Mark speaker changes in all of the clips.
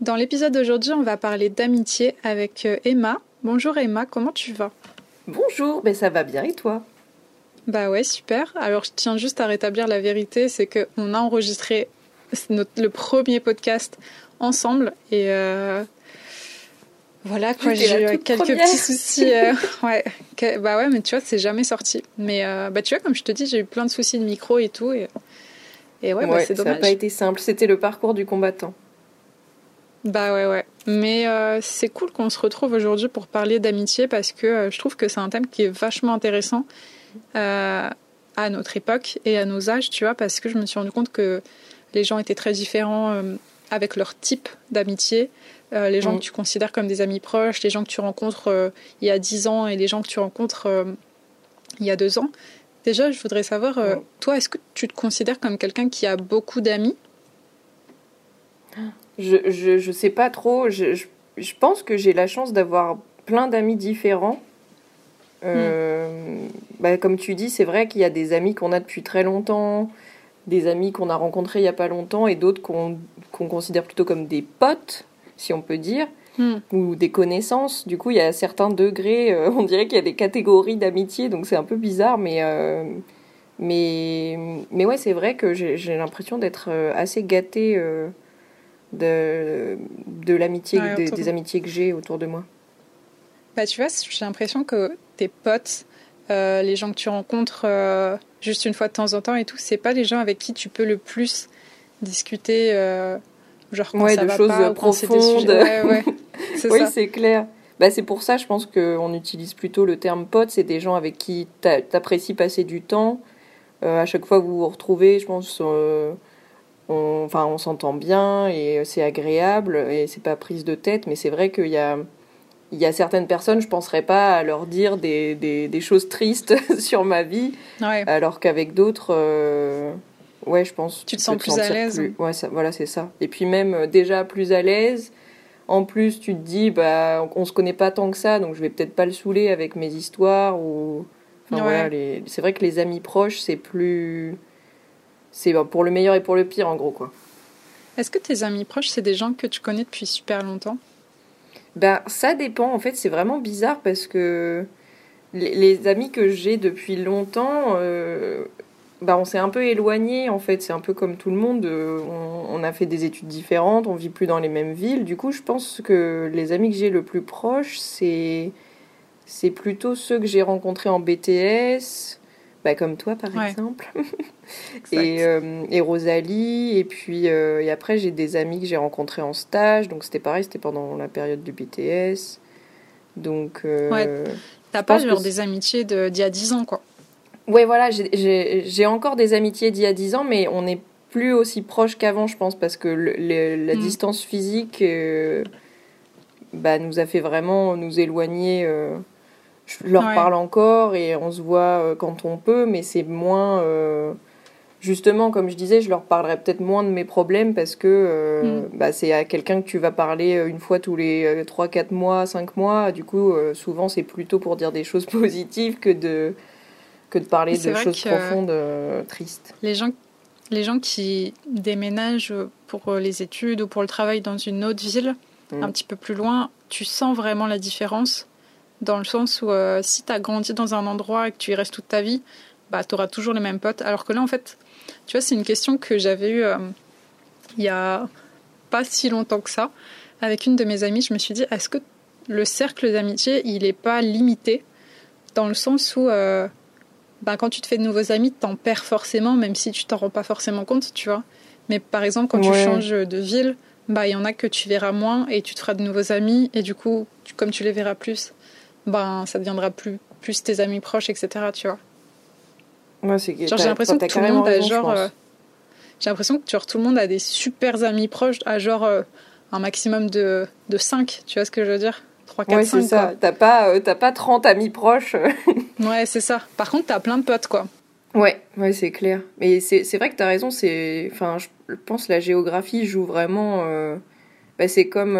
Speaker 1: Dans l'épisode d'aujourd'hui, on va parler d'amitié avec euh, Emma. Bonjour Emma, comment tu vas?
Speaker 2: Bonjour, ben ça va bien et toi?
Speaker 1: Bah ouais, super. Alors je tiens juste à rétablir la vérité, c'est qu'on a enregistré notre, le premier podcast ensemble et euh, voilà quoi, j'ai eu quelques petits soucis. Euh, ouais, bah ouais, mais tu vois, c'est jamais sorti. Mais euh, bah tu vois, comme je te dis, j'ai eu plein de soucis de micro et tout et,
Speaker 2: et ouais, bah, c'est dommage. Ça n'a pas été simple. C'était le parcours du combattant.
Speaker 1: Bah ouais, ouais. Mais euh, c'est cool qu'on se retrouve aujourd'hui pour parler d'amitié parce que euh, je trouve que c'est un thème qui est vachement intéressant euh, à notre époque et à nos âges, tu vois, parce que je me suis rendu compte que les gens étaient très différents avec leur type d'amitié. Les gens mm. que tu considères comme des amis proches, les gens que tu rencontres il y a 10 ans et les gens que tu rencontres il y a 2 ans. Déjà, je voudrais savoir, toi, est-ce que tu te considères comme quelqu'un qui a beaucoup d'amis?
Speaker 2: Je, je, je, sais pas trop. Je, je, je pense que j'ai la chance d'avoir plein d'amis différents. Euh, hmm. bah, comme tu dis, c'est vrai qu'il y a des amis qu'on a depuis très longtemps, des amis qu'on a rencontrés il y a pas longtemps et d'autres qu'on qu'on considère plutôt comme des potes, si on peut dire, hmm. ou des connaissances. Du coup, il y a certains degrés, euh, on dirait qu'il y a des catégories d'amitié, donc c'est un peu bizarre, mais, euh, mais, mais ouais, c'est vrai que j'ai l'impression d'être euh, assez gâtée de, de l'amitié,
Speaker 1: Ouais,
Speaker 2: des, amitiés que j'ai autour de moi.
Speaker 1: Bah tu vois, j'ai l'impression que tes potes, euh, les gens que tu rencontres euh, juste une fois de temps en temps et tout, c'est pas les gens avec qui tu peux le plus discuter, euh, genre quand
Speaker 2: Ouais,
Speaker 1: ça
Speaker 2: de
Speaker 1: va
Speaker 2: choses
Speaker 1: pas des
Speaker 2: profondes.
Speaker 1: Ouais, ouais,
Speaker 2: Oui, c'est clair. Bah, c'est pour ça, je pense qu'on utilise plutôt le terme pote. C'est des gens avec qui t'a- t'apprécies passer du temps. À chaque fois que vous vous retrouvez, je pense, on, enfin, on s'entend bien et c'est agréable et c'est pas prise de tête. Mais c'est vrai qu'il y a, il y a certaines personnes, je penserais pas à leur dire des, des, des choses tristes sur ma vie,
Speaker 1: Ouais.
Speaker 2: alors qu'avavec d'autres, euh, ouais, je pense.
Speaker 1: Tu te sens plus à l'aise.
Speaker 2: plus- Ouais, ça, voilà, c'est ça. Et puis même euh, déjà plus à l'aise. En plus, tu te dis, bah, on, on se connaît pas tant que ça, donc je vais peut-être pas le saouler avec mes histoires ou. Enfin,
Speaker 1: Ouais.
Speaker 2: voilà, les... c'est vrai que les amis proches, c'est plus. C'est pour le meilleur et pour le pire, en gros, quoi.
Speaker 1: Est-ce que tes amis proches, c'est des gens que tu connais depuis super longtemps?
Speaker 2: Ben, ça dépend. En fait, c'est vraiment bizarre parce que les, les amis que j'ai depuis longtemps, euh, ben, on s'est un peu éloignés. En fait, c'est un peu comme tout le monde. euh, on, on a fait des études différentes, on vit plus dans les mêmes villes. Du coup, je pense que les amis que j'ai le plus proches, c'est c'est plutôt ceux que j'ai rencontrés en BTS. Bah, comme toi par
Speaker 1: Ouais.
Speaker 2: exemple et, euh, et Rosalie et puis euh, et après j'ai des amis que j'ai rencontrés en stage donc c'était pareil c'était pendant la période du BTS donc euh,
Speaker 1: Ouais. T'as pas genre des amitiés de- d'il y a 10 ans, quoi.
Speaker 2: ouais voilà j'ai- encore des amitiés d'il y a 10 ans mais on n'est plus aussi proches qu'avant je pense parce que le- le- la
Speaker 1: Mm.
Speaker 2: distance physique euh, bah, nous a fait vraiment nous éloigner je leur
Speaker 1: Ouais.
Speaker 2: parle encore et on se voit euh, quand on peut mais c'est moins euh, justement comme je disais je leur parlerai peut-être moins de mes problèmes parce que euh,
Speaker 1: Mm.
Speaker 2: bah, c'est à quelqu'un que tu vas parler une fois tous les 3 4 mois 5 mois du coup euh, souvent c'est plutôt pour dire des choses positives que de que de parler de choses profondes tristes
Speaker 1: Les gens, les gens qui déménagent pour les études ou pour le travail dans une autre ville,
Speaker 2: Mm.
Speaker 1: un petit peu plus loin, tu sens vraiment la différence? Dans le sens où euh, si tu as grandi dans un endroit et que tu y restes toute ta vie, bah, tu auras toujours les mêmes potes. Alors que là, en fait, tu vois, c'est une question que j'avais eue euh, il y a pas si longtemps que ça. Avec une de mes amies, je me suis dit, est-ce que le cercle d'amitié, il n'est pas limité? Dans le sens où euh, bah, quand tu te fais de nouveaux amis, t'en perds forcément, même si tu t'en rends pas forcément compte, tu vois. Mais par exemple, quand tu changes de ville, bah il y en a que tu verras moins et tu te feras de nouveaux amis et du coup, tu- comme tu les verras plus, ben ça deviendra plus plus tes amis proches, etc. Tu vois.
Speaker 2: C'est
Speaker 1: Genre
Speaker 2: t'as-
Speaker 1: j'ai l'impression
Speaker 2: t'as
Speaker 1: que tout le monde a
Speaker 2: raison,
Speaker 1: genre, euh, j'ai l'impression que genre tout le monde a des super amis proches à genre euh, un maximum de de 5 Tu vois ce que je veux dire? 3, 4,
Speaker 2: ouais
Speaker 1: 5
Speaker 2: c'est ça t'as pas euh, t'as pas 30 amis proches
Speaker 1: Ouais, c'est ça. Par contre, t'as plein de potes quoi.
Speaker 2: Ouais, ouais, c'est clair. Mais c'est c'est vrai que tu as raison, c'est enfin je pense que la géographie joue vraiment bah, c'est comme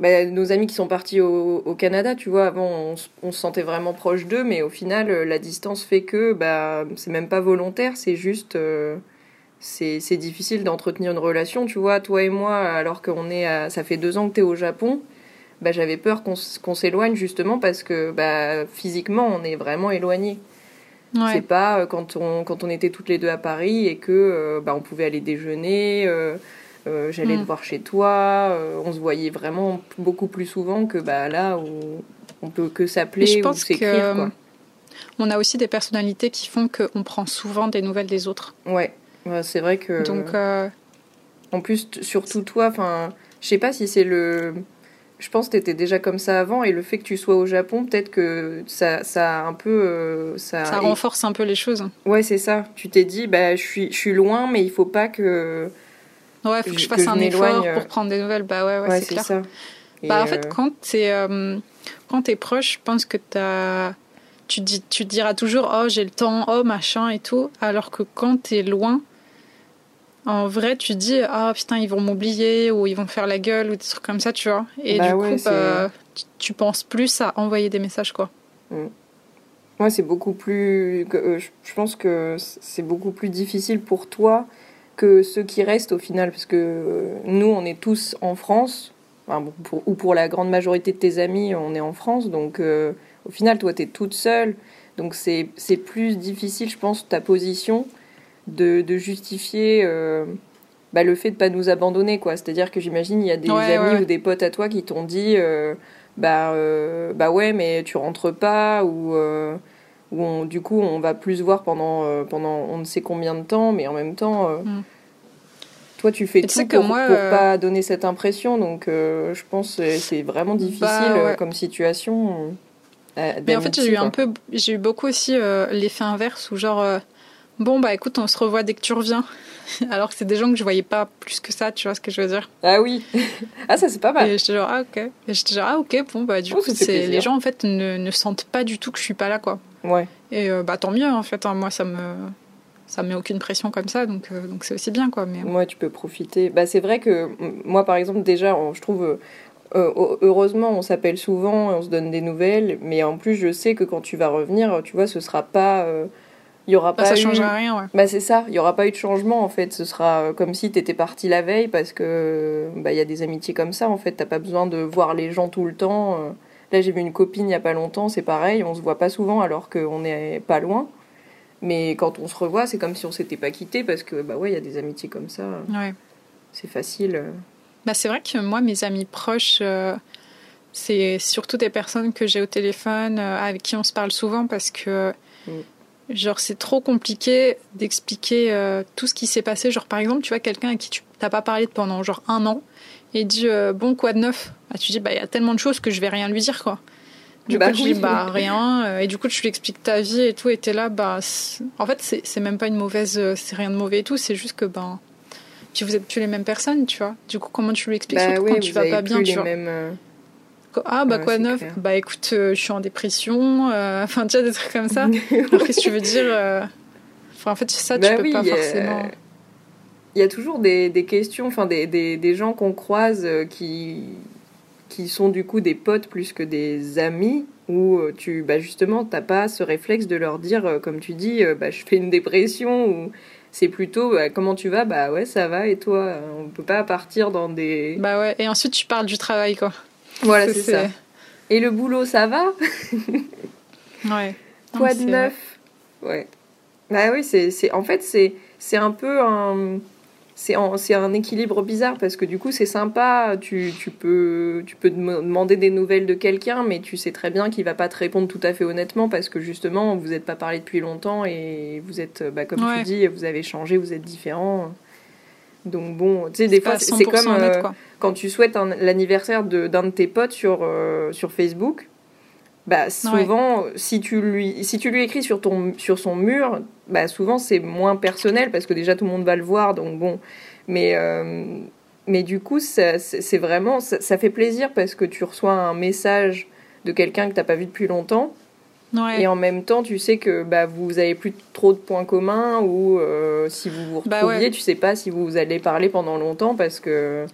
Speaker 2: bah, nos amis qui sont partis au, au Canada, tu vois, avant on, se sentait vraiment proche d'eux, mais au final euh, la distance fait que bah c'est même pas volontaire, c'est juste euh, c'est difficile d'entretenir une relation. Tu vois, toi et moi, alors qu'on est à, ça fait deux ans que tu es au Japon, bah, j'avais peur qu'on s'éloigne justement parce que bah, physiquement, on est vraiment éloignés. Ouais. C'est pas euh, quand on, quand on était toutes les deux à Paris et que euh, bah, on pouvait aller déjeuner, euh, j'allais te mm. voir chez toi, on se voyait vraiment beaucoup plus souvent que bah, là où on peut que s'appeler ou s'écrire. Quoi.
Speaker 1: On a aussi des personnalités qui font qu'on prend souvent des nouvelles des autres.
Speaker 2: Ouais, c'est vrai que. Donc. En plus, surtout toi, enfin, je sais pas si c'est le je pense que tu étais déjà comme ça avant et le fait que tu sois au Japon, peut-être que ça, ça a un peu. Euh,
Speaker 1: ça, ça renforce un peu les choses.
Speaker 2: Ouais, c'est ça. Tu t'es dit, bah, je suis, je suis loin, mais il faut pas que.
Speaker 1: Ouais, faut que je fasse un effort pour prendre des nouvelles. Bah ouais, ouais, c'est clair. Ça. Bah, en fait, euh, quand tu es, euh, quand es proche, je pense que as... Tu, dis, tu diras toujours, oh, j'ai le temps, oh, machin et tout. Alors que quand tu es loin, en vrai, tu dis ah putain ils vont m'oublier ou ils vont faire la gueule ou des trucs comme ça, tu vois. Et bah du coup, bah, tu, penses plus à envoyer des messages quoi.
Speaker 2: Moi, mm. c'est beaucoup plus. Euh, je pense que c'est beaucoup plus difficile pour toi que ceux qui restent au final, parce que euh, nous, on est tous en France, ou pour la grande majorité de tes amis, on est en France, donc euh, au final, toi, tu es toute seule, donc c'est plus difficile, je pense, ta position de, justifier euh, bah, le fait de pas nous abandonner quoi. C'est à dire que j'imagine il y a des amis ou des potes à toi qui t'ont dit euh, bah bah ouais mais tu rentres pas ou ou du coup on va plus se voir pendant pendant on ne sait combien de temps mais en même temps mm. toi tu fais tout pour, moi, pour pas donner cette impression donc je pense que c'est vraiment bah, difficile comme situation
Speaker 1: mais en fait j'ai eu un peu j'ai eu beaucoup aussi l'effet inverse où genre Bon, bah écoute, on se revoit dès que tu reviens. Alors que c'est des gens que je voyais pas plus que ça, tu vois ce que je veux dire?
Speaker 2: Ah oui. ah, ça c'est pas mal.
Speaker 1: Et j'étais genre, ah ok. Et j'étais genre, ah ok, bon, bah du oh, coup, c'est, les gens en fait ne, ne, sentent pas du tout que je suis pas là, quoi.
Speaker 2: Ouais.
Speaker 1: Et euh, bah tant mieux en fait, hein. moi ça me. Ça met aucune pression comme ça, donc euh, donc c'est aussi bien, quoi. Mais...
Speaker 2: Moi, tu peux profiter. Bah, c'est vrai que moi, par exemple, déjà, je trouve. Euh, heureusement, on s'appelle souvent, on se donne des nouvelles, mais en plus, je sais que quand tu vas revenir, tu vois, ce sera pas il y aura
Speaker 1: bah, pas ça eu... changera rien ouais.
Speaker 2: bah c'est ça il y aura pas eu de changement en fait ce sera comme si tu étais parti la veille parce que bah il y a des amitiés comme ça en fait t'as pas besoin de voir les gens tout le temps. Là j'ai vu une copine il y a pas longtemps c'est pareil on se voit pas souvent alors qu'on est pas loin mais quand on se revoit c'est comme si on s'était pas quitté parce que bah ouais il y a des amitiés comme ça
Speaker 1: ouais.
Speaker 2: c'est facile euh.
Speaker 1: bah c'est vrai que moi mes amis proches c'est surtout des personnes que j'ai au téléphone avec qui on se parle souvent parce que mm. Genre, c'est trop compliqué d'expliquer euh, tout ce qui s'est passé. Genre, par exemple, tu vois quelqu'un à qui tu n'as pas parlé pendant genre un an et dit euh, Bon, quoi de neuf? Bah, Tu dis Bah, il y a tellement de choses que je vais rien lui dire, quoi. Du bah coup, je dis Bah, rien. Euh, et du coup, tu lui expliques ta vie et tout. Et t'es là, bah. En fait, c'est même pas une mauvaise. C'est rien de mauvais et tout. C'est juste que, ben. Puis vous êtes plus les mêmes personnes, tu vois. Du coup, comment tu lui expliques bah, oui, quand tu vas pas bien, tu vois. Mêmes, ah bah quoi neuf Bah écoute, euh, je suis en dépression, euh, enfin tu vois des trucs comme ça. Alors qu'est-ce que tu veux dire euh, Enfin en fait ça tu bah peux pas forcément.
Speaker 2: Il y a toujours des, des questions, enfin des, des, des, gens qu'on croise qui qui sont du coup des potes plus que des amis où tu bah justement t'as pas ce réflexe de leur dire comme tu dis bah je fais une dépression ou c'est plutôt bah, comment tu vas? Bah ouais ça va et toi? On peut pas partir dans des
Speaker 1: bah ouais et ensuite tu parles du travail quoi
Speaker 2: voilà, c'est ça. Et le boulot, ça va?
Speaker 1: Ouais.
Speaker 2: Quoi de neuf? Ouais. Bah oui, c'est, en fait, c'est, c'est un peu un. C'est, un équilibre bizarre parce que du coup, c'est sympa. Tu, tu, peux, tu peux demander des nouvelles de quelqu'un, mais tu sais très bien qu'il va pas te répondre tout à fait honnêtement parce que justement, vous n'êtes pas parlé depuis longtemps et vous êtes, bah, comme tu dis, vous avez changé, vous êtes différents. Donc bon, tu sais, des fois, c'est comme euh, quand tu souhaites l'anniversaire d'un de, tes potes sur, euh, sur Facebook. Bah, souvent, si, tu lui, si tu lui écris sur, ton, sur son mur, bah, souvent c'est moins personnel parce que déjà tout le monde va le voir. Donc bon, mais, euh, mais du coup, c'est vraiment, ça, ça, fait plaisir parce que tu reçois un message de quelqu'un que tu n'as pas vu depuis longtemps et en même temps, tu sais que bah, vous avez plus trop de points communs ou euh, si vous vous bah retrouviez, tu sais pas si vous allez parler pendant longtemps parce que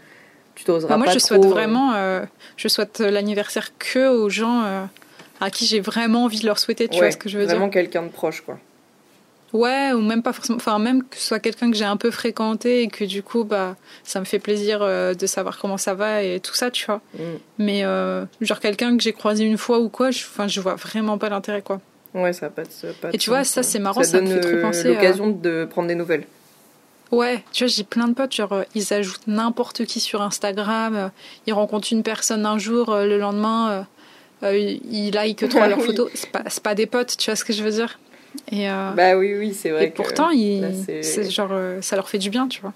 Speaker 2: tu t'oseras bah
Speaker 1: moi,
Speaker 2: pas
Speaker 1: je souhaite euh, vraiment, euh, je souhaite l'anniversaire que aux gens à qui j'ai vraiment envie de leur souhaiter. Tu vois ce que je veux
Speaker 2: dire? Vraiment quelqu'un de proche, quoi.
Speaker 1: Ouais, ou même pas forcément. Enfin, même que ce soit quelqu'un que j'ai un peu fréquenté et que du coup, bah, ça me fait plaisir euh, de savoir comment ça va et tout ça, tu vois.
Speaker 2: Mm.
Speaker 1: Mais euh, genre quelqu'un que j'ai croisé une fois ou quoi, je, enfin, je vois vraiment pas l'intérêt, quoi.
Speaker 2: Ouais, ça a pas
Speaker 1: Et tu vois,
Speaker 2: sens,
Speaker 1: ça, c'est marrant,
Speaker 2: Ça
Speaker 1: ça me
Speaker 2: donne
Speaker 1: fait trop
Speaker 2: euh,
Speaker 1: penser
Speaker 2: l'occasion de prendre des nouvelles.
Speaker 1: Ouais, tu vois, j'ai plein de potes, genre, ils ajoutent n'importe qui sur Instagram, ils rencontrent une personne un jour, le lendemain, ils like trois leurs photos. C'est pas, c'est pas des potes, tu vois ce que je veux dire? Et, euh,
Speaker 2: Bah oui, oui, c'est vrai.
Speaker 1: et
Speaker 2: que-
Speaker 1: pourtant, ils,
Speaker 2: là,
Speaker 1: genre, euh, ça leur fait du bien, tu vois.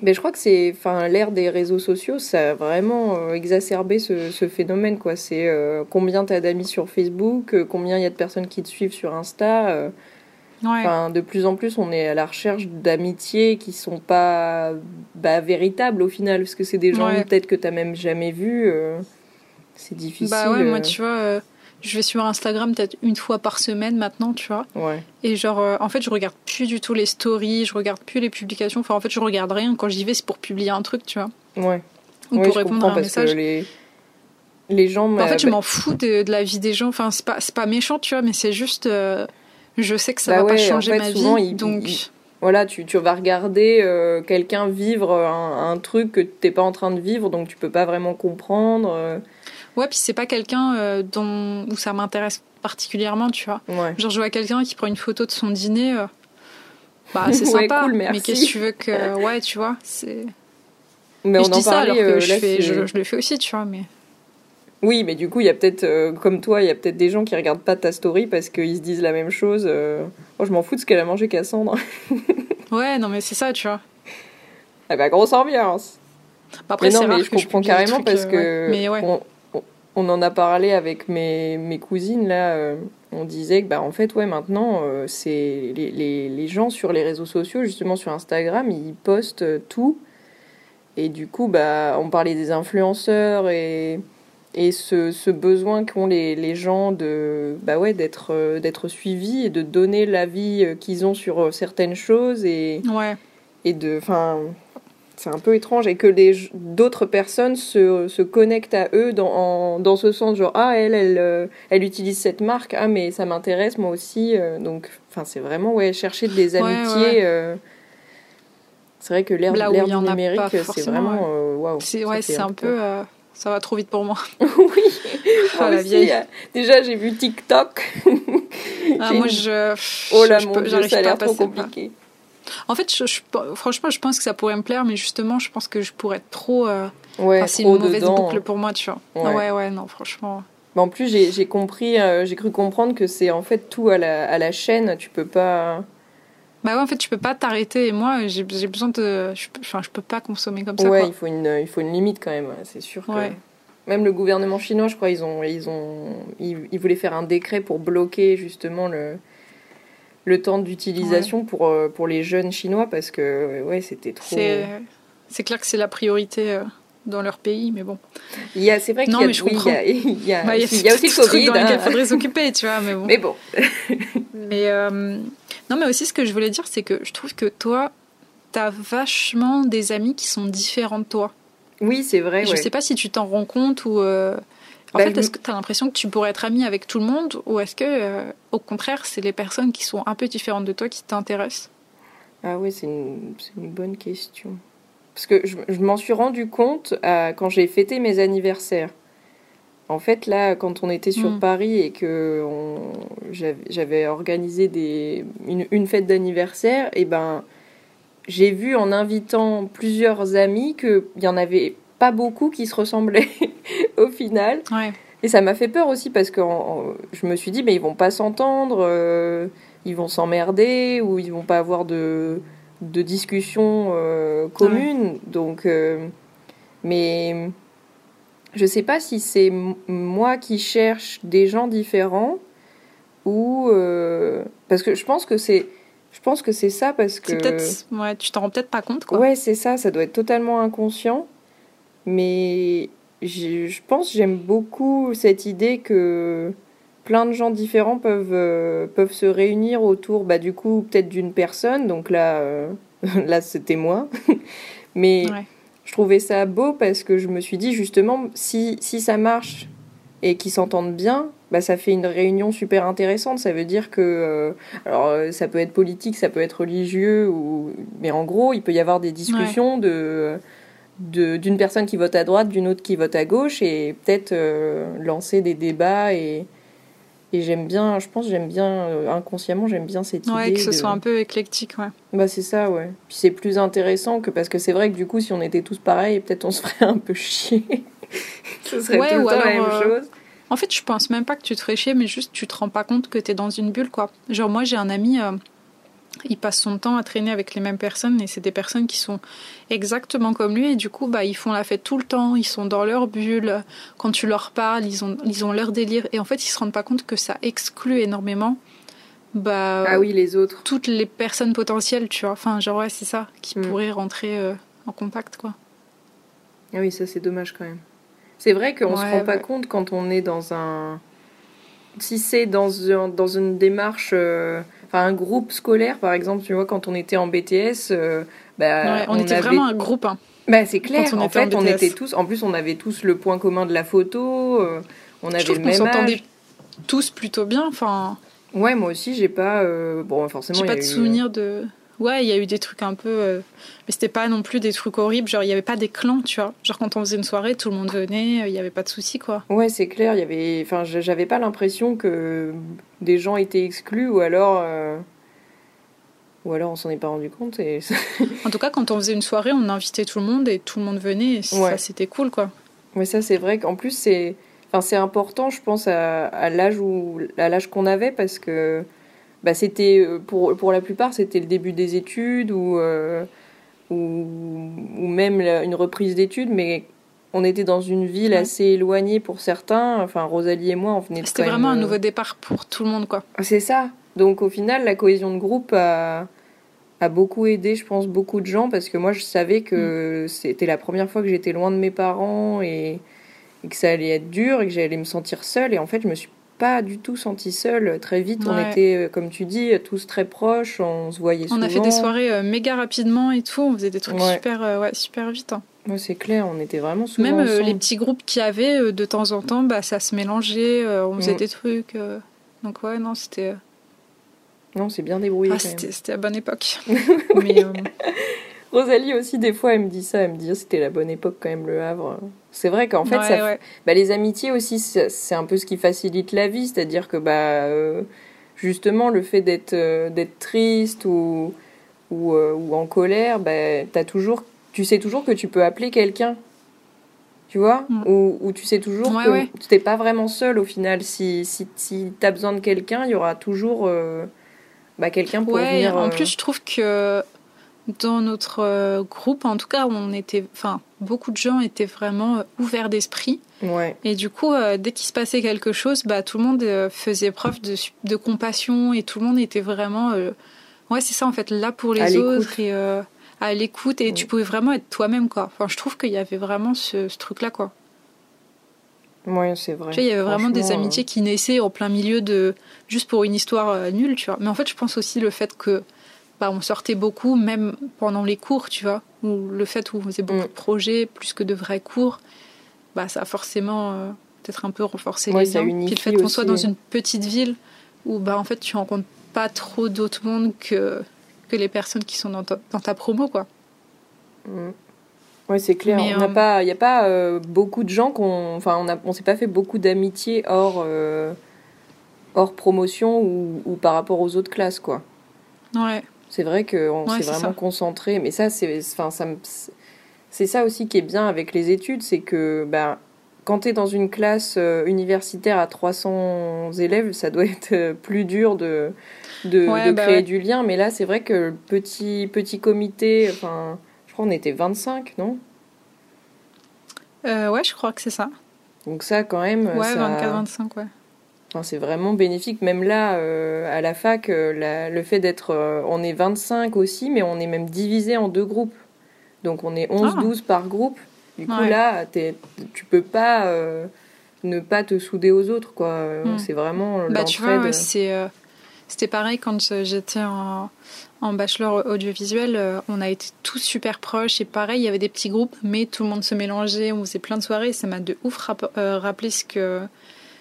Speaker 2: Mais je crois que c'est, enfin, l'ère des réseaux sociaux, ça a vraiment euh, exacerbé ce, ce phénomène, quoi. C'est euh, combien t'as d'amis sur Facebook, euh, combien il y a de personnes qui te suivent sur Insta. euh,
Speaker 1: Ouais.
Speaker 2: De plus en plus, on est à la recherche d'amitiés qui sont pas bah, véritables au final, parce que c'est des gens
Speaker 1: Ouais.
Speaker 2: peut-être que t'as même jamais vus. c'est difficile.
Speaker 1: Bah ouais, moi, tu vois, je vais sur Instagram peut-être une fois par semaine maintenant, tu vois.
Speaker 2: Ouais.
Speaker 1: Et genre, euh, en fait, je regarde plus du tout les stories, je regarde plus les publications. Enfin, en fait, je regarde rien. Quand j'y vais, c'est pour publier un truc, tu vois.
Speaker 2: Ouais.
Speaker 1: Ou
Speaker 2: Ouais,
Speaker 1: pour répondre à un
Speaker 2: parce
Speaker 1: message.
Speaker 2: que les, les gens.
Speaker 1: Bah, en fait, je m'en fous de, de la vie des gens. Enfin, c'est pas, pas méchant, tu vois, mais c'est juste. euh, je sais que ça
Speaker 2: Bah
Speaker 1: va
Speaker 2: ouais,
Speaker 1: pas
Speaker 2: en
Speaker 1: changer
Speaker 2: fait,
Speaker 1: ma
Speaker 2: souvent,
Speaker 1: vie.
Speaker 2: il-
Speaker 1: donc,
Speaker 2: il- Voilà, tu, tu vas regarder euh, quelqu'un vivre un, un truc que t'es pas en train de vivre, donc tu peux pas vraiment comprendre.
Speaker 1: Ouais, puis c'est pas quelqu'un euh, dont où ça m'intéresse particulièrement, tu vois.
Speaker 2: ouais.
Speaker 1: Genre, je vois quelqu'un qui prend une photo de son dîner. euh, bah, c'est
Speaker 2: Ouais,
Speaker 1: sympa.
Speaker 2: cool,
Speaker 1: mais qu'est-ce que tu veux que. Ouais, tu vois. C'est.
Speaker 2: Mais
Speaker 1: Et
Speaker 2: on
Speaker 1: je
Speaker 2: en
Speaker 1: dis ça alors que
Speaker 2: euh,
Speaker 1: je,
Speaker 2: là,
Speaker 1: fais,
Speaker 2: c'est-
Speaker 1: je, je le fais aussi, tu vois. Mais.
Speaker 2: Oui, mais du coup, il y a peut-être, euh, comme toi, il y a peut-être des gens qui regardent pas ta story parce qu'ils se disent la même chose. euh, Oh, je m'en fous de ce qu'elle a mangé Cassandre.
Speaker 1: Ouais, non, mais c'est ça, tu vois.
Speaker 2: ah bah, grosse ambiance.
Speaker 1: Bah, après,
Speaker 2: mais non, mais
Speaker 1: rare
Speaker 2: je
Speaker 1: que
Speaker 2: comprends carrément
Speaker 1: trucs,
Speaker 2: parce que
Speaker 1: ouais. Mais ouais.
Speaker 2: on, on- en a parlé avec mes, mes cousines là. euh, on disait que bah en fait ouais maintenant euh, c'est les, les, les gens sur les réseaux sociaux justement sur Instagram ils postent euh, tout et du coup bah on parlait des influenceurs et et ce, ce besoin qu'ont les, les gens de bah ouais d'être euh, d'être suivis et de donner l'avis qu'ils ont sur certaines choses et
Speaker 1: Ouais.
Speaker 2: et de enfin c'est un peu étrange et que d'autres personnes se, se connectent à eux dans, en- dans ce sens genre ah elle elle euh, elle utilise cette marque ah mais ça m'intéresse moi aussi euh, donc enfin c'est vraiment ouais chercher des amitiés
Speaker 1: ouais.
Speaker 2: euh, c'est vrai que l'ère du numérique c'est vraiment waouh
Speaker 1: C'est
Speaker 2: ça
Speaker 1: ouais, c'est un peu. euh, ça va trop vite pour moi.
Speaker 2: oui moi
Speaker 1: la
Speaker 2: aussi,
Speaker 1: vieille.
Speaker 2: euh, déjà j'ai vu TikTok
Speaker 1: Ah, moi,
Speaker 2: une-
Speaker 1: je.
Speaker 2: oh là
Speaker 1: je
Speaker 2: mon
Speaker 1: peux-
Speaker 2: dieu ça a l'air trop
Speaker 1: le pas. En fait, je, je- franchement, je pense que ça pourrait me plaire, mais justement, je pense que je pourrais être trop. euh,
Speaker 2: ouais
Speaker 1: c'est une mauvaise
Speaker 2: dedans
Speaker 1: boucle pour moi, tu vois.
Speaker 2: Ouais.
Speaker 1: Ouais, ouais, non, franchement.
Speaker 2: Mais en plus, j'ai compris, euh, j'ai cru comprendre que c'est en fait tout à la, à la chaîne. Tu peux pas.
Speaker 1: Bah ouais, en fait, tu peux pas t'arrêter. Et moi, j'ai besoin de. Je, enfin, je peux pas consommer comme ça.
Speaker 2: ouais,
Speaker 1: quoi.
Speaker 2: il faut une, il faut une limite quand même. C'est sûr que.
Speaker 1: Ouais.
Speaker 2: Même le gouvernement chinois, je crois, ils ont, ils ont, ils, ils voulaient faire un décret pour bloquer justement le, le temps d'utilisation pour, euh, pour les jeunes chinois parce que ouais, c'était trop.
Speaker 1: C'est clair que c'est la priorité euh, dans leur pays, mais bon.
Speaker 2: Il y a, c'est vrai qu'il
Speaker 1: Non,
Speaker 2: y a,
Speaker 1: mais je
Speaker 2: oui, il y a, il y a,
Speaker 1: Bah,
Speaker 2: il y a aussi le Covid.
Speaker 1: dans lequel
Speaker 2: hein.
Speaker 1: il faudrait s'occuper, tu vois, mais bon.
Speaker 2: Mais bon.
Speaker 1: Mais euh, non, mais aussi ce que je voulais dire, c'est que je trouve que toi, t'as vachement des amis qui sont différents de toi.
Speaker 2: Oui, c'est vrai.
Speaker 1: Je
Speaker 2: ouais.
Speaker 1: sais pas si tu t'en rends compte ou. euh, En fait, est-ce que tu as l'impression que tu pourrais être ami avec tout le monde ou est-ce que, euh, au contraire, c'est les personnes qui sont un peu différentes de toi qui t'intéressent?
Speaker 2: Ah oui, c'est une, bonne question. Parce que je, je m'en suis rendu compte euh, quand j'ai fêté mes anniversaires. En fait, là, quand on était sur
Speaker 1: Mm.
Speaker 2: Paris et que j'avais organisé des, une, une fête d'anniversaire, et ben, j'ai vu en invitant plusieurs amis qu'il n'y en avait pas beaucoup qui se ressemblaient au final.
Speaker 1: Ouais.
Speaker 2: Et ça m'a fait peur aussi parce que en- en- je me suis dit, mais ils vont pas s'entendre, euh, ils vont s'emmerder ou ils vont pas avoir de, de discussion euh, commune. Donc, euh, mais je sais pas si c'est moi qui cherche des gens différents ou euh, parce que je pense que c'est, je pense que c'est ça parce que.
Speaker 1: Ouais, tu t'en rends peut-être pas compte, quoi.
Speaker 2: Ouais, c'est ça, ça doit être totalement inconscient. Mais je pense j'aime beaucoup cette idée que plein de gens différents peuvent, euh, peuvent se réunir autour, bah, du coup, peut-être d'une personne. Donc là, euh, là c'était moi. Mais
Speaker 1: Ouais.
Speaker 2: je trouvais ça beau parce que je me suis dit, justement, si, si ça marche et qui s'entendent bien, bah, ça fait une réunion super intéressante. Ça veut dire que, euh, alors, ça peut être politique, ça peut être religieux, ou... mais en gros, il peut y avoir des discussions de d'une personne qui vote à droite, d'une autre qui vote à gauche, et peut-être euh, lancer des débats. Et, et j'aime bien, je pense, j'aime bien, inconsciemment, j'aime bien cette
Speaker 1: ouais,
Speaker 2: idée.
Speaker 1: que ce soit un peu éclectique, ouais.
Speaker 2: Bah, c'est ça, ouais. Puis c'est plus intéressant que parce que c'est vrai que du coup, si on était tous pareils, peut-être on se ferait un peu chier. ce serait
Speaker 1: Ouais,
Speaker 2: tout le temps la même
Speaker 1: alors, euh,
Speaker 2: chose.
Speaker 1: En fait, je pense même pas que tu te ferais chier, mais juste tu te rends pas compte que t'es dans une bulle, quoi. Genre, moi, j'ai un ami, euh, il passe son temps à traîner avec les mêmes personnes, et c'est des personnes qui sont exactement comme lui, et du coup, bah, ils font la fête tout le temps, ils sont dans leur bulle. Quand tu leur parles, ils ont, ils ont leur délire, et en fait, ils se rendent pas compte que ça exclut énormément. Bah,
Speaker 2: Ah oui, les autres.
Speaker 1: toutes les personnes potentielles, tu vois. Enfin, genre, ouais, c'est ça, qui
Speaker 2: Mm.
Speaker 1: pourraient rentrer euh, en contact, quoi.
Speaker 2: Ah oui, ça c'est dommage quand même. C'est vrai qu'on se
Speaker 1: Ouais,
Speaker 2: rend pas compte quand on est dans un. Si c'est dans, un- dans une démarche. euh, Enfin, un groupe scolaire, par exemple, tu vois, quand on était en BTS, euh, bah,
Speaker 1: Ouais, on, était
Speaker 2: avait-
Speaker 1: vraiment un groupe, hein.
Speaker 2: Bah, c'est clair,
Speaker 1: on
Speaker 2: en fait, on était tous. En plus, on avait tous le point commun de la photo, euh, on avait
Speaker 1: Je
Speaker 2: le même
Speaker 1: s'entendait tous plutôt bien, enfin.
Speaker 2: Ouais, moi aussi, j'ai pas. Bon, forcément,
Speaker 1: J'ai pas de
Speaker 2: eu-
Speaker 1: souvenir de. Ouais, il y a eu des trucs un peu. euh, Mais c'était pas non plus des trucs horribles. Genre, il y avait pas des clans, tu vois. Genre, quand on faisait une soirée, tout le monde venait, il y avait pas de soucis, quoi.
Speaker 2: Ouais, c'est clair, il y avait. Enfin, j'avais pas l'impression que des gens étaient exclus ou alors. euh, Ou alors on s'en est pas rendu compte et.
Speaker 1: En tout cas, quand on faisait une soirée, on invitait tout le monde et tout le monde venait. Et ça,
Speaker 2: Ouais.
Speaker 1: c'était cool, quoi.
Speaker 2: Mais ça, c'est vrai qu'en plus, c'est. Enfin, c'est important, je pense, à, à l'âge où à l'âge qu'on avait parce que bah, c'était euh, pour pour la plupart c'était le début des études ou euh, ou, ou même la- une reprise d'études, mais on était dans une ville assez éloignée pour certains. Enfin, Rosalie et moi, on venait. de
Speaker 1: C'était vraiment un
Speaker 2: même, euh,
Speaker 1: nouveau départ pour tout le monde, quoi.
Speaker 2: C'est ça. Donc au final, la cohésion de groupe a, a beaucoup aidé, je pense, beaucoup de gens parce que moi, je savais que
Speaker 1: Mm.
Speaker 2: c'était la première fois que j'étais loin de mes parents et, et que ça allait être dur et que j'allais me sentir seule. Et en fait, je me suis pas du tout sentie seule. Très vite, on était, euh, comme tu dis, tous très proches, on se voyait souvent.
Speaker 1: On a fait des soirées euh, méga rapidement et tout. On faisait des trucs
Speaker 2: Ouais.
Speaker 1: super, euh, ouais, super vite. hein.
Speaker 2: Ouais, c'est clair, on était vraiment souvent
Speaker 1: Même
Speaker 2: ensemble.
Speaker 1: les petits groupes qu'il y avait, de temps en temps, bah, ça se mélangeait. on faisait des trucs. Donc, ouais, non, c'était.
Speaker 2: Non, c'est bien débrouillé
Speaker 1: Ah, c'était la bonne époque. Mais.
Speaker 2: Rosalie aussi, des fois, elle me dit ça. Elle me dit, c'était la bonne époque quand même, le Havre. C'est vrai qu'en fait,
Speaker 1: ouais,
Speaker 2: ça,
Speaker 1: ouais.
Speaker 2: Bah, les amitiés aussi, c'est un peu ce qui facilite la vie, c'est-à-dire que bah, euh, justement le fait d'être euh, d'être triste ou, ou, euh, ou en colère, bah, as toujours, tu sais toujours que tu peux appeler quelqu'un. Tu vois?
Speaker 1: Mm.
Speaker 2: ou, ou tu sais toujours
Speaker 1: Ouais,
Speaker 2: que tu n'es pas vraiment seul au final. Si, si, si tu as besoin de quelqu'un, il y aura toujours bah, quelqu'un pour
Speaker 1: Ouais,
Speaker 2: venir.
Speaker 1: en plus, je trouve que dans notre euh, groupe, en tout cas, on était, enfin, beaucoup de gens étaient vraiment euh, ouverts d'esprit.
Speaker 2: Ouais,
Speaker 1: Et du coup, euh, dès qu'il se passait quelque chose, bah, tout le monde faisait preuve de, de compassion et tout le monde était vraiment, euh, ouais, c'est ça en fait, là pour les autres et euh, à l'écoute. Et tu pouvais vraiment être toi-même, quoi. Enfin, je trouve qu'il y avait vraiment ce, ce truc-là, quoi.
Speaker 2: ouais c'est vrai.
Speaker 1: Tu vois, il y avait vraiment des amitiés qui naissaient en plein milieu de. juste pour une histoire nulle, tu vois. Mais en fait, je pense aussi le fait que. Bah, on sortait beaucoup, même pendant les cours, tu vois. Ou le fait où on faisait beaucoup
Speaker 2: Mm.
Speaker 1: de projets, plus que de vrais cours, bah, ça a forcément euh, peut-être un peu renforcé
Speaker 2: Ouais,
Speaker 1: les liens. Puis le fait qu'on soit dans une petite ville où, bah, en fait, tu rencontres pas trop d'autres mondes que, que les personnes qui sont dans ta, dans ta promo, quoi.
Speaker 2: Mm. Ouais, c'est clair.
Speaker 1: Mais,
Speaker 2: on n'a
Speaker 1: euh,
Speaker 2: pas, il n'y a pas euh, beaucoup de gens qu'on, enfin, on a, on s'est pas fait beaucoup d'amitié hors, euh, hors promotion ou, ou par rapport aux autres classes, quoi.
Speaker 1: Ouais.
Speaker 2: C'est vrai qu'on s'est vraiment
Speaker 1: ça.
Speaker 2: concentré, mais ça, c'est, enfin, ça, me- c'est ça aussi qui est bien avec les études, c'est que, ben, quand tu es dans une classe euh, universitaire à 300 élèves, ça doit être euh, plus dur de, de,
Speaker 1: Ouais,
Speaker 2: de
Speaker 1: bah
Speaker 2: créer
Speaker 1: ouais.
Speaker 2: du lien. Mais là, c'est vrai que le petit, petit comité, enfin, je crois qu'on était 25, non?
Speaker 1: Euh, ouais, je crois que c'est ça.
Speaker 2: Donc ça, quand même,
Speaker 1: Ouais,
Speaker 2: ça-
Speaker 1: 24-25, ouais.
Speaker 2: C'est vraiment bénéfique. Même là, euh, à la fac, euh, la- le fait d'être... euh, on est 25 aussi, mais on est même divisé en deux groupes. Donc on est 11-12 par groupe. Du coup,
Speaker 1: Ah. Ouais.
Speaker 2: là, tu peux pas ne pas te souder aux autres, quoi.
Speaker 1: Hmm.
Speaker 2: C'est vraiment
Speaker 1: Bah, tu vois, ouais, c'était pareil quand j'étais en, en bachelor audiovisuel. on a été tous super proches et pareil, il y avait des petits groupes, mais tout le monde se mélangeait. On faisait plein de soirées. Ça m'a de ouf rap- rappelé ce que,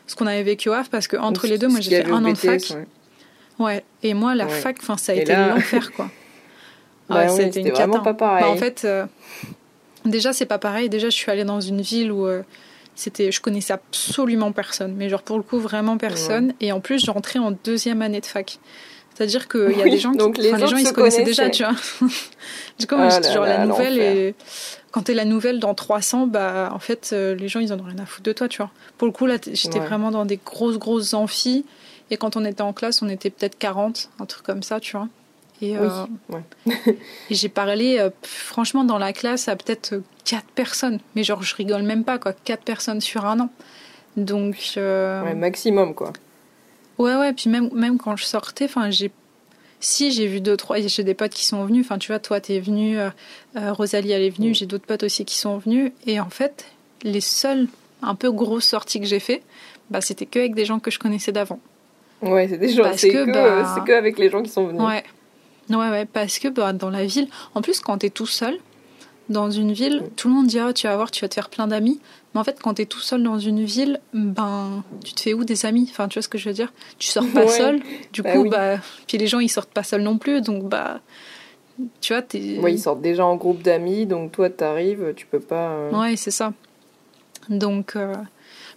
Speaker 1: ce qu'on avait vécu au Havre, parce que entre les deux, moi, j'ai fait un an de fac. Ouais. Et moi, la fac, enfin, ça a été l'enfer, quoi.
Speaker 2: bah, ah, c'était vraiment pas pareil.
Speaker 1: Bah, en fait, euh, déjà, c'est pas pareil. Déjà, je suis allée dans une ville où euh, c'était, je connaissais absolument personne. Mais genre, pour le coup, vraiment personne. Et en plus, j'entrais en deuxième année de fac. C'est-à-dire qu'il y a des gens qui, donc les, gens, ils se connaissaient déjà, tu vois. du coup, moi, ah genre la nouvelle et quand t'es la nouvelle dans 300, bah, en fait, euh, les gens, ils en ont rien à foutre de toi, tu vois. Pour le coup, là, j'étais vraiment dans des grosses, grosses amphis. Et quand on était en classe, on était peut-être 40, un truc comme ça, tu vois. Et, euh, et j'ai parlé, euh, franchement, dans la classe à peut-être 4 personnes. Mais genre, je rigole même pas, quoi. 4 personnes sur un an. Donc.
Speaker 2: Ouais, maximum, quoi.
Speaker 1: Ouais, ouais, puis même, même quand je sortais, enfin, j'ai. Si, j'ai vu deux, trois. J'ai des potes qui sont venus. Enfin, tu vois, toi, t'es venu. Euh, euh, Rosalie, elle est venue. Mm. J'ai d'autres potes aussi qui sont venus. Et en fait, les seules un peu grosses sorties que j'ai fait, bah, c'était que avec des gens que je connaissais d'avant.
Speaker 2: Ouais, c'est des gens. C'est que, bah, c'est que avec les gens qui sont venus.
Speaker 1: Ouais. Ouais, ouais, parce que bah, dans la ville, en plus, quand t'es tout seul, dans une ville, tout le monde dit ah, tu vas voir, tu vas te faire plein d'amis. Mais en fait, quand tu es tout seul dans une ville, ben, tu te fais où des amis? Enfin, tu vois ce que je veux dire? Tu sors pas seul. Du bah coup, bah, puis les gens, ils sortent pas seuls non plus. Donc, bah, tu vois, t'es.
Speaker 2: Oui, ils sortent déjà en groupe d'amis. Donc, toi, tu arrives, tu peux pas. Euh,
Speaker 1: Ouais, c'est ça. Donc, euh,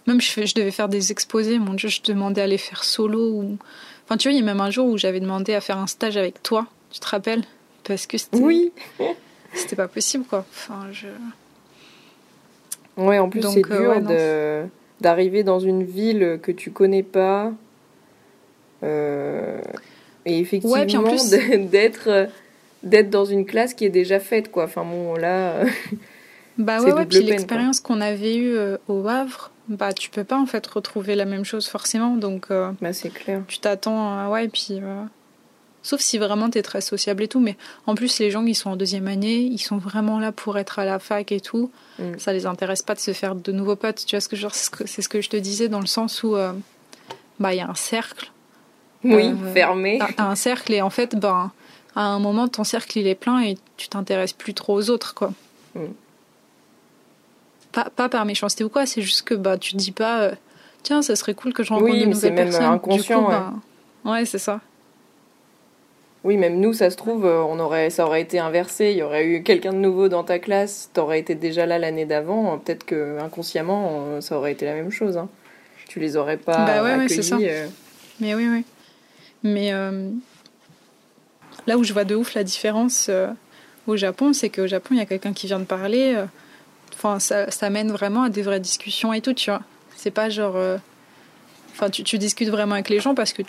Speaker 1: même je, je devais faire des exposés. Mon Dieu, je demandais à les faire solo. Ou... Enfin, tu vois, il y a même un jour où j'avais demandé à faire un stage avec toi. Tu te rappelles? Parce que c'était.
Speaker 2: Oui
Speaker 1: C'était pas possible, quoi. Enfin, je.
Speaker 2: Ouais, en plus, c'est euh, dur de d'arriver dans une ville que tu connais pas. Euh, et effectivement, d'être d'être dans une classe qui est déjà faite, quoi. Enfin, bon, là.
Speaker 1: bah ouais, ouais. Puis l'expérience qu'on avait eue euh, au Havre, bah tu peux pas en fait retrouver la même chose forcément. Donc.
Speaker 2: bah, c'est clair.
Speaker 1: Tu t'attends, ouais, puis. Sauf si vraiment tu es très sociable et tout. Mais en plus, les gens qui sont en deuxième année, ils sont vraiment là pour être à la fac et tout. Mm. Ça les intéresse pas de se faire de nouveaux potes. Tu vois ce que je C'est ce que je te disais dans le sens où euh, bah il y a un cercle.
Speaker 2: Oui, euh, fermé.
Speaker 1: T'as un cercle et en fait, ben, à un moment, ton cercle il est plein et tu t'intéresses plus trop aux autres, quoi. Mm. Pas, pas par méchanceté ou quoi, c'est juste que bah, tu te dis pas, euh, tiens, ça serait cool que je rencontre
Speaker 2: oui,
Speaker 1: de nouvelles personnes.
Speaker 2: Inconscient,
Speaker 1: ouais, ben, ouais c'est ça.
Speaker 2: Oui, même nous, ça se trouve, euh, on aurait, ça aurait été inversé. Il y aurait eu quelqu'un de nouveau dans ta classe, t'aurais été déjà là l'année d'avant. Peut-être que inconsciemment, euh, ça aurait été la même chose. Hein. Tu les aurais pas bah ouais, accueillis. ça. Euh.
Speaker 1: Mais oui, oui. Mais là où je vois de ouf la différence au Japon, c'est qu'au Japon, il y a quelqu'un qui vient de parler. Enfin, ça, ça, mène vraiment à des vraies discussions et tout, tu vois. C'est pas genre. Enfin, tu, tu, discutes vraiment avec les gens parce que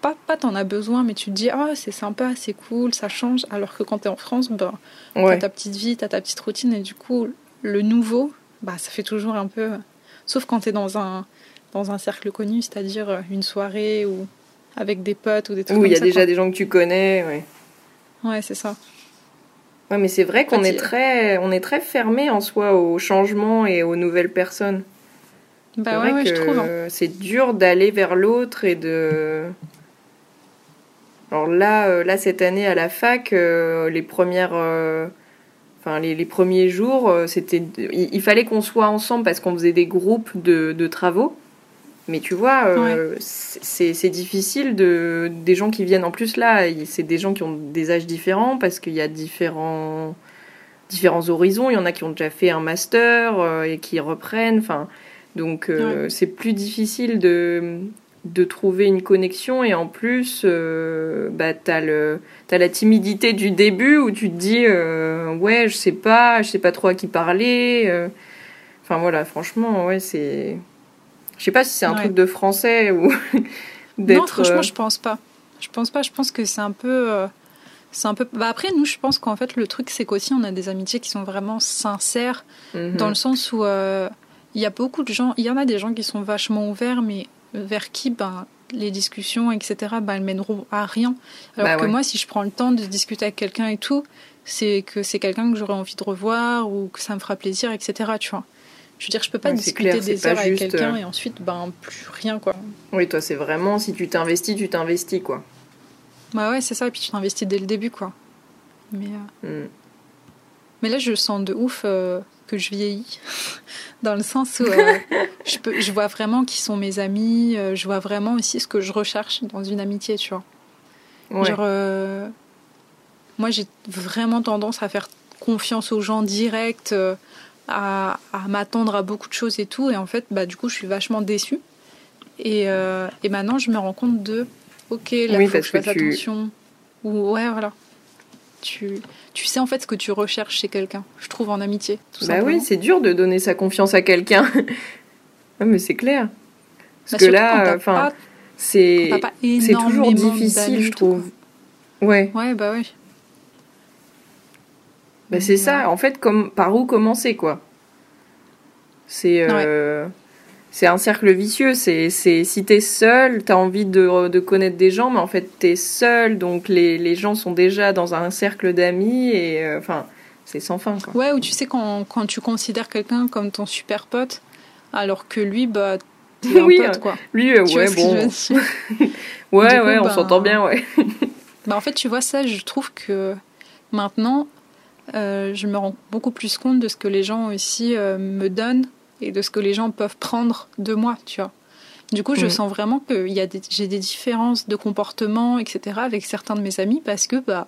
Speaker 1: pas, pas t'en as besoin, mais tu te dis, ah, c'est sympa, c'est cool, ça change. Alors que quand t'es en France, bah, t'as ta petite vie, t'as ta petite routine, et du coup, le nouveau, bah, ça fait toujours un peu. Sauf quand t'es dans un, dans un cercle connu, c'est-à-dire euh, une soirée ou avec des potes ou des trucs
Speaker 2: Où il y a déjà des gens que tu connais, ouais.
Speaker 1: Ouais, c'est ça.
Speaker 2: Ouais, mais c'est vrai qu'on est très, on est très fermé en soi au changement et aux nouvelles personnes.
Speaker 1: Bah ouais, ouais je trouve. Hein.
Speaker 2: C'est dur d'aller vers l'autre et de. Alors là, euh, là cette année à la fac, euh, les premières, euh, enfin les, les, premiers jours, c'était, il, fallait qu'on soit ensemble parce qu'on faisait des groupes de, de travaux. Mais tu vois, c'est difficile de des gens qui viennent en plus là, c'est des gens qui ont des âges différents parce qu'il y a différents différents horizons. Il y en a qui ont déjà fait un master et qui reprennent. Enfin, donc c'est plus difficile de de trouver une connexion et en plus euh, bah t'as le as la timidité du début où tu te dis euh, ouais je sais pas je sais pas trop à qui parler euh. enfin voilà franchement ouais c'est je sais pas si c'est un truc de français ou
Speaker 1: d'être non franchement je pense pas je pense pas je pense que c'est un peu c'est un peu bah après nous je pense qu'en fait le truc c'est qu'aussi on a des amitiés qui sont vraiment sincères mhm. dans le sens où il y a beaucoup de gens il y en a des gens qui sont vachement ouverts mais vers qui ben, les discussions, etc., ben, elles mèneront à rien. Alors bah que moi, si je prends le temps de discuter avec quelqu'un et tout, c'est que c'est quelqu'un que j'aurais envie de revoir ou que ça me fera plaisir, etc. Tu vois. Je veux dire, je peux pas discuter des heures avec quelqu'un euh, et ensuite, ben, plus rien, quoi.
Speaker 2: Oui, toi, c'est vraiment, si tu t'investis, tu t'investis, quoi.
Speaker 1: Bah ouais, c'est ça, et puis tu t'investis dès le début, quoi. Mais, euh, hmm. Mais là, je sens de ouf, euh, que je vieillis, dans le sens où euh, je, peux, je vois vraiment qui sont mes amis, euh, je vois vraiment aussi ce que je recherche dans une amitié, tu vois. Genre, euh, moi, j'ai vraiment tendance à faire confiance aux gens directs, à, à m'attendre à beaucoup de choses et tout, et en fait, bah, du coup, je suis vachement déçue. Et, et maintenant, je me rends compte de, ok, là, il faut que je fasse attention. Ou, ouais, voilà tu, tu sais en fait ce que tu recherches chez quelqu'un, je trouve, en amitié.
Speaker 2: Tout bah oui, c'est dur de donner sa confiance à quelqu'un. mais c'est clair. Parce bah, que là, enfin, c'est toujours difficile, je trouve. Ouais.
Speaker 1: Ouais, bah oui.
Speaker 2: Bah c'est ça, en fait, comme par où commencer, quoi? C'est. Euh, c'est un cercle vicieux. C'est, c'est si t'es seul, t'as envie de, de, connaître des gens, mais en fait t'es seul, donc les, les, gens sont déjà dans un cercle d'amis et euh, enfin c'est sans fin. Quoi.
Speaker 1: Ouais, ou tu sais quand, quand tu considères quelqu'un comme ton super pote, alors que lui, bah t'es un pote quoi.
Speaker 2: Lui, euh, ouais, bon. ouais, ouais, on bah, s'entend bien, ouais.
Speaker 1: bah en fait, tu vois ça, je trouve que maintenant, euh, je me rends beaucoup plus compte de ce que les gens aussi me donnent et de ce que les gens peuvent prendre de moi, tu vois. Du coup, je sens vraiment que j'ai des différences de comportement, etc., avec certains de mes amis parce que, bah,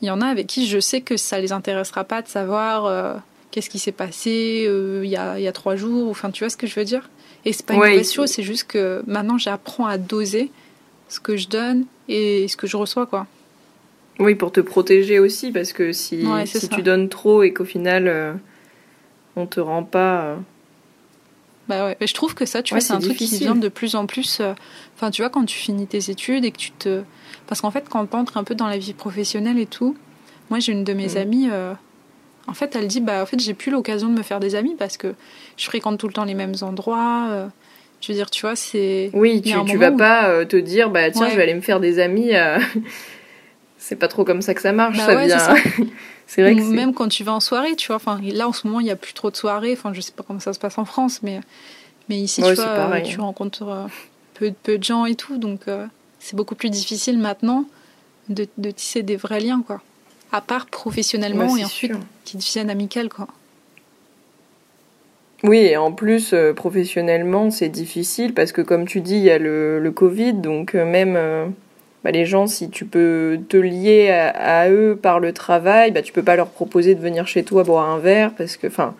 Speaker 1: il y en a avec qui je sais que ça les intéressera pas de savoir euh, qu'est-ce qui s'est passé euh, il y, a, y, a, trois jours, enfin, tu vois ce que je veux dire? Et c'est pas une mauvaise chose, c'est juste que maintenant j'apprends à doser ce que je donne et ce que je reçois, quoi.
Speaker 2: Oui, pour te protéger aussi, parce que si, si tu donnes trop et qu'au final, euh, on te rend pas
Speaker 1: bah ouais, mais je trouve que ça, tu vois, c'est un truc qui vient de plus en plus. Euh, enfin, tu vois, quand tu finis tes études et que tu te. Parce qu'en fait, quand tu entres un peu dans la vie professionnelle et tout, moi, j'ai une de mes mm. amies. Euh, en fait, elle dit bah, en fait, j'ai plus l'occasion de me faire des amis parce que je fréquente tout le temps les mêmes endroits. Euh, je veux dire, tu vois, c'est.
Speaker 2: Oui, tu, tu vas pas te dire bah tiens, je vais aller me faire des amis. c'est pas trop comme ça que ça marche, bah ça vient.
Speaker 1: C'est vrai que même quand tu vas en soirée, tu vois. Enfin, là en ce moment, il n'y a plus trop de soirées. Enfin, je sais pas comment ça se passe en France, mais mais ici, tu vois, tu rencontres euh, peu, peu de gens et tout, donc euh, c'est beaucoup plus difficile maintenant de, de, tisser des vrais liens, quoi. À part professionnellement et ensuite qui deviennent amicales, quoi.
Speaker 2: Oui, et en plus, euh, professionnellement, c'est difficile parce que, comme tu dis, il y a le, le Covid, donc même bah, les gens, si tu peux te lier à, eux par le travail, bah, tu peux pas leur proposer de venir chez toi boire un verre parce que, enfin,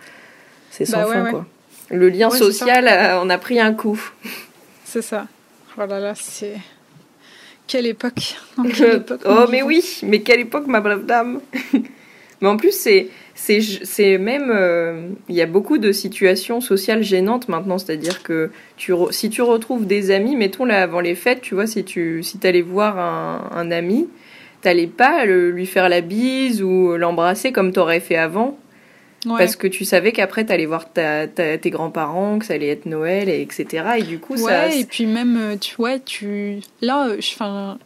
Speaker 2: c'est sans bah fin, quoi. Le lien social, on a pris un coup.
Speaker 1: C'est ça. Oh là là, c'est. Quelle époque,
Speaker 2: Oh, mais oui, mais quelle époque, ma brave dame Mais en plus, c'est c'est même euh, il y a beaucoup de situations sociales gênantes maintenant c'est-à-dire que tu si tu retrouves des amis mettons là avant les fêtes tu vois si tu si allais voir un, un ami t'allais pas lui faire la bise ou l'embrasser comme t'aurais fait avant. Parce que tu savais qu'après t'allais voir ta, tes grands-parents que ça allait être Noël et etc et du coup
Speaker 1: ouais, et puis même euh, tu vois tu là euh, enfin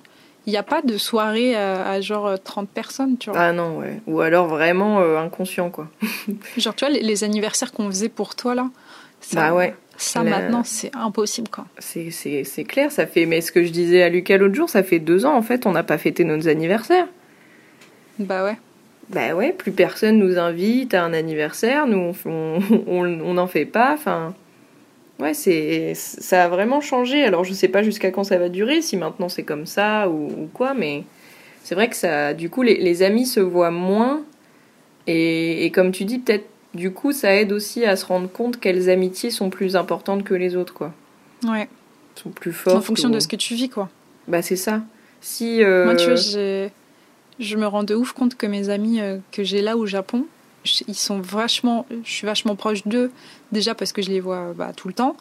Speaker 1: il n'y a pas de soirée à, genre 30 personnes, tu vois.
Speaker 2: Ah non, ouais. Ou alors vraiment euh, inconscient, quoi.
Speaker 1: genre, tu vois, les, anniversaires qu'on faisait pour toi, là.
Speaker 2: Ça, bah ouais.
Speaker 1: Ça, maintenant, c'est impossible, quoi.
Speaker 2: C'est clair, ça fait. Mais ce que je disais à Lucas l'autre jour, ça fait deux ans, en fait, on n'a pas fêté nos anniversaires.
Speaker 1: Bah ouais.
Speaker 2: Bah ouais, plus personne nous invite à un anniversaire, nous, on n'en fait pas, enfin. Ouais, c'est ça a vraiment changé. Alors je sais pas jusqu'à quand ça va durer, si maintenant c'est comme ça ou, quoi, mais c'est vrai que ça, du coup, les, amis se voient moins. Et, et comme tu dis, peut-être du coup, ça aide aussi à se rendre compte quelles amitiés sont plus importantes que les autres, quoi.
Speaker 1: Ouais.
Speaker 2: Sont plus fortes.
Speaker 1: En fonction de ce que tu vis, quoi.
Speaker 2: Bah c'est ça. Si. Euh...
Speaker 1: Moi, tu vois, je me rends de ouf compte que mes amis euh, que j'ai là au Japon, ils sont vachement, je suis vachement proche d'eux déjà parce que je les vois bah, tout le temps.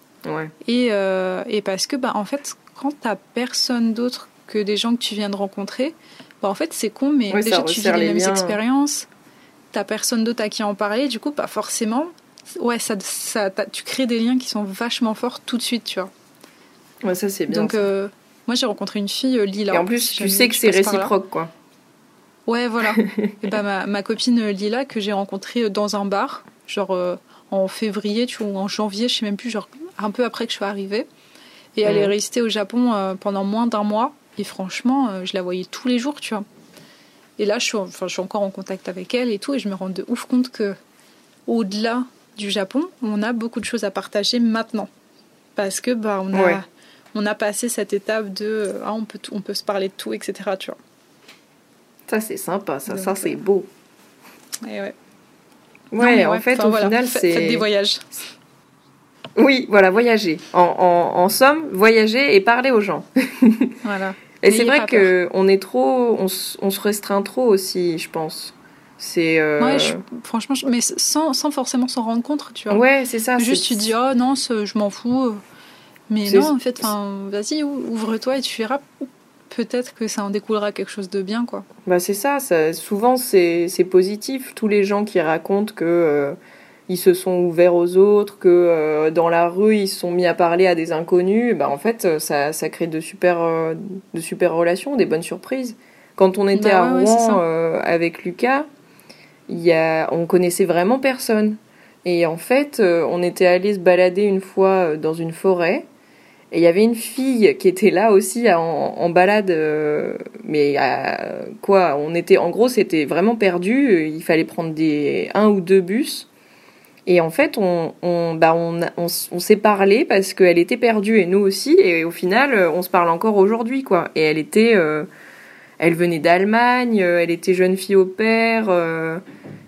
Speaker 1: Et, euh, et, parce que bah, en fait, quand t'as personne d'autre que des gens que tu viens de rencontrer, bah, en fait c'est con, mais déjà tu vis les, mêmes expériences, t'as personne d'autre à qui en parler, du coup pas forcément. Ouais, ça, ça tu crées des liens qui sont vachement forts tout de suite, tu vois.
Speaker 2: Ouais, ça c'est bien.
Speaker 1: Donc euh, moi j'ai rencontré une fille, euh, Lila.
Speaker 2: Et en plus tu sais que c'est réciproque, quoi.
Speaker 1: Ouais, voilà. et bah, ma, ma, copine Lila, que j'ai rencontrée dans un bar, genre euh, en février, tu vois, ou en janvier, je sais même plus, genre un peu après que je sois arrivée. Et elle est restée au Japon euh, pendant moins d'un mois. Et franchement, euh, je la voyais tous les jours, tu vois. Et là, je suis, enfin, je suis encore en contact avec elle et tout, et je me rends de ouf compte que au-delà du Japon, on a beaucoup de choses à partager maintenant. Parce que bah, on, a, on a passé cette étape de ah, on, peut on peut se parler de tout, etc. Tu vois.
Speaker 2: Ça, c'est sympa, ça, ça c'est beau.
Speaker 1: Et ouais.
Speaker 2: Ouais, en fait, au final, c'est.
Speaker 1: Faites des voyages.
Speaker 2: Oui, voilà, voyager. En, en, en, somme, voyager et parler aux gens.
Speaker 1: voilà.
Speaker 2: Et c'est vrai qu'on est trop. On, on, se restreint trop aussi, je pense. C'est. Euh...
Speaker 1: Ouais, franchement, mais sans, sans forcément s'en rendre compte, tu vois.
Speaker 2: Ouais, c'est ça.
Speaker 1: Juste, tu dis, oh non, je m'en fous. Mais non, en fait, vas-y, ouvre-toi et tu verras. Peut-être que ça en découlera quelque chose de bien, quoi.
Speaker 2: Bah, c'est ça, ça. Souvent, c'est positif. Tous les gens qui racontent que. Euh, ils se sont ouverts aux autres, que euh, dans la rue ils se sont mis à parler à des inconnus, bah en fait ça, ça crée de super, euh, de super relations, des bonnes surprises. Quand on était bah à Rouen avec Lucas, y a, on connaissait vraiment personne. Et en fait, on était allé se balader une fois dans une forêt. Et il y avait une fille qui était là aussi en, en balade, mais quoi On était, en gros, c'était vraiment perdu. Il fallait prendre des un ou deux bus. Et en fait, on, on, bah on, on, on s'est parlé parce qu'elle était perdue et nous aussi. Et au final, euh, on se parle encore aujourd'hui, quoi. Et elle était, euh, elle venait d'Allemagne, euh, elle était jeune fille au père.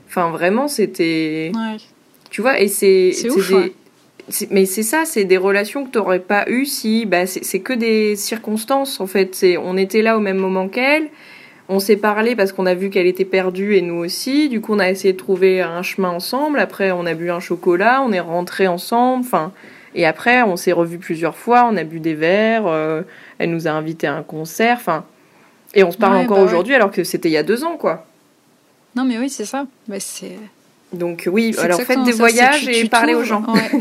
Speaker 2: Enfin, vraiment, c'était.
Speaker 1: Ouais.
Speaker 2: Tu vois, et c'est.
Speaker 1: C'est ouf. Ouais.
Speaker 2: Mais c'est ça, c'est des relations que tu n'aurais pas eues si. Bah, c'est que des circonstances, en fait. On était là au même moment qu'elle on s'est parlé parce qu'on a vu qu'elle était perdue et nous aussi. Du coup, on a essayé de trouver un chemin ensemble. Après, on a bu un chocolat, on est rentrés ensemble. Enfin, et après, on s'est revus plusieurs fois. On a bu des verres. Euh, elle nous a invités à un concert. Enfin, et on se parle
Speaker 1: Ouais,
Speaker 2: encore
Speaker 1: bah ouais.
Speaker 2: aujourd'hui, alors que c'était il y a deux ans, quoi.
Speaker 1: Non, mais oui, c'est ça. Bah, c'est.
Speaker 2: Donc oui, alors faites des
Speaker 1: ça,
Speaker 2: voyages
Speaker 1: tu-
Speaker 2: et
Speaker 1: tu
Speaker 2: parlez aux gens.
Speaker 1: Ouais.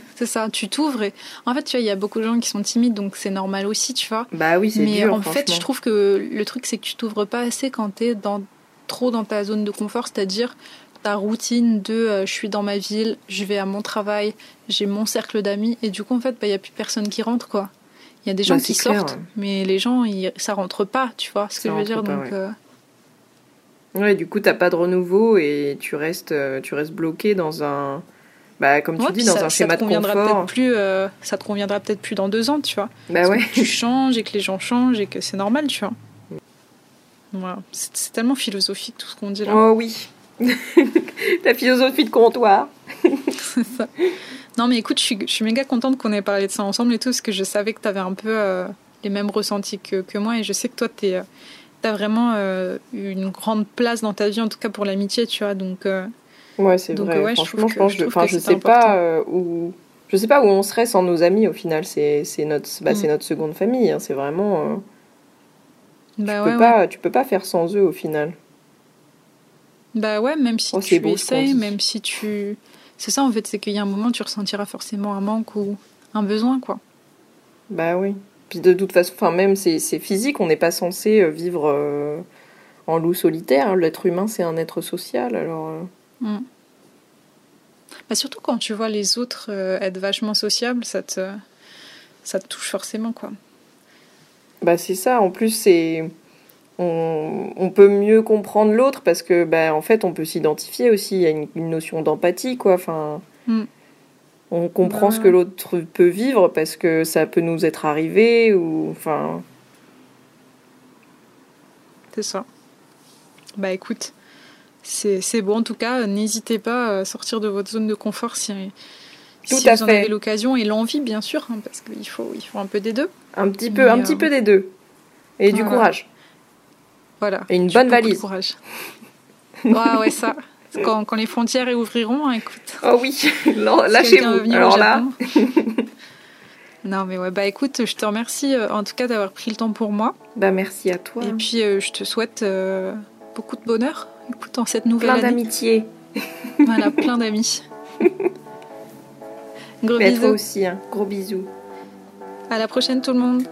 Speaker 1: c'est ça, tu t'ouvres. Et... En fait, tu vois, il y a beaucoup de gens qui sont timides, donc c'est normal aussi, tu vois.
Speaker 2: Bah oui, c'est
Speaker 1: Mais
Speaker 2: dur,
Speaker 1: en fait, je trouve que le truc, c'est que tu t'ouvres pas assez quand t'es dans, trop dans ta zone de confort, c'est-à-dire ta routine de euh, je suis dans ma ville, je vais à mon travail, j'ai mon cercle d'amis, et du coup, en fait, bah, il y a plus personne qui rentre, quoi. Il y a des gens
Speaker 2: Bah,
Speaker 1: qui
Speaker 2: c'est clair,
Speaker 1: sortent,
Speaker 2: ouais.
Speaker 1: mais les gens, ils, ça rentre pas, tu vois ce
Speaker 2: Ça
Speaker 1: que je veux dire.
Speaker 2: pas,
Speaker 1: donc,
Speaker 2: ouais.
Speaker 1: euh,
Speaker 2: Ouais, du coup, t'as pas de renouveau et tu restes, euh, tu restes bloqué dans un, bah comme tu
Speaker 1: ouais,
Speaker 2: dis, dans
Speaker 1: ça,
Speaker 2: un schéma de confort.
Speaker 1: plus, euh, ça te conviendra peut-être plus dans deux ans, tu vois.
Speaker 2: Bah
Speaker 1: Parce
Speaker 2: ouais.
Speaker 1: que tu changes et que les gens changent et que c'est normal, tu vois. Voilà. C'est tellement philosophique tout ce qu'on dit là.
Speaker 2: Oh oui. Ta philosophie de comptoir.
Speaker 1: C'est ça. Non, mais écoute, je suis, je suis méga contente qu'on ait parlé de ça ensemble et tout, parce que je savais que tu avais un peu euh, les mêmes ressentis que, que moi, et je sais que toi, tu as vraiment euh, une grande place dans ta vie, en tout cas pour l'amitié, tu vois. Donc, euh,
Speaker 2: Ouais, c'est vrai.
Speaker 1: ouais,
Speaker 2: Franchement, je
Speaker 1: que-
Speaker 2: pense,
Speaker 1: je
Speaker 2: je sais
Speaker 1: important.
Speaker 2: euh, où, je sais pas où on serait sans nos amis. Au final, c'est notre, bah,
Speaker 1: Mm.
Speaker 2: notre seconde famille. hein, C'est vraiment. euh,
Speaker 1: bah,
Speaker 2: tu
Speaker 1: ouais,
Speaker 2: peux pas, tu peux pas faire sans eux au final.
Speaker 1: bah ouais, même si
Speaker 2: Oh,
Speaker 1: tu
Speaker 2: beau,
Speaker 1: même si tu. C'est ça, en fait, c'est qu'il y a un moment, tu ressentiras forcément un manque ou un besoin, quoi.
Speaker 2: Bah oui. Puis de toute façon, enfin même c'est c'est physique. On n'est pas censé euh, vivre euh, en loup solitaire. L'être humain, c'est un être social. Alors. euh,
Speaker 1: Mm. Bah, surtout quand tu vois les autres euh, être vachement sociables, ça te, ça te touche forcément, quoi.
Speaker 2: Bah c'est ça, en plus c'est on, on peut mieux comprendre l'autre parce que bah en fait on peut s'identifier aussi, il y a une, une notion d'empathie quoi, enfin
Speaker 1: Mm.
Speaker 2: On comprend ce que l'autre peut vivre parce que ça peut nous être arrivé ou enfin
Speaker 1: C'est ça. Bah écoute, c'est bon en tout cas. N'hésitez pas à sortir de votre zone de confort si,
Speaker 2: Tout
Speaker 1: si
Speaker 2: à
Speaker 1: vous en avez l'occasion et l'envie, bien sûr, hein, parce qu'il faut, il faut un peu des deux.
Speaker 2: un petit peu un
Speaker 1: euh,
Speaker 2: petit peu des deux et du courage.
Speaker 1: Voilà.
Speaker 2: Et une bonne
Speaker 1: de
Speaker 2: valise.
Speaker 1: courage. Ouais, ouais, ça. Quand, quand les frontières ouvriront, hein, écoute.
Speaker 2: Oh oui,
Speaker 1: si
Speaker 2: lâchez-vous.
Speaker 1: au
Speaker 2: Alors là,
Speaker 1: non, mais ouais, bah écoute, je te remercie euh, en tout cas d'avoir pris le temps pour moi.
Speaker 2: bah merci à toi.
Speaker 1: Et puis, euh, je te souhaite euh, beaucoup de bonheur. Écoute, en cette nouvelle
Speaker 2: Plein
Speaker 1: année.
Speaker 2: d'amitié.
Speaker 1: Voilà, plein d'amis. Gros
Speaker 2: Mais à toi
Speaker 1: bisous.
Speaker 2: aussi, hein. gros bisous.
Speaker 1: À la prochaine, tout le monde.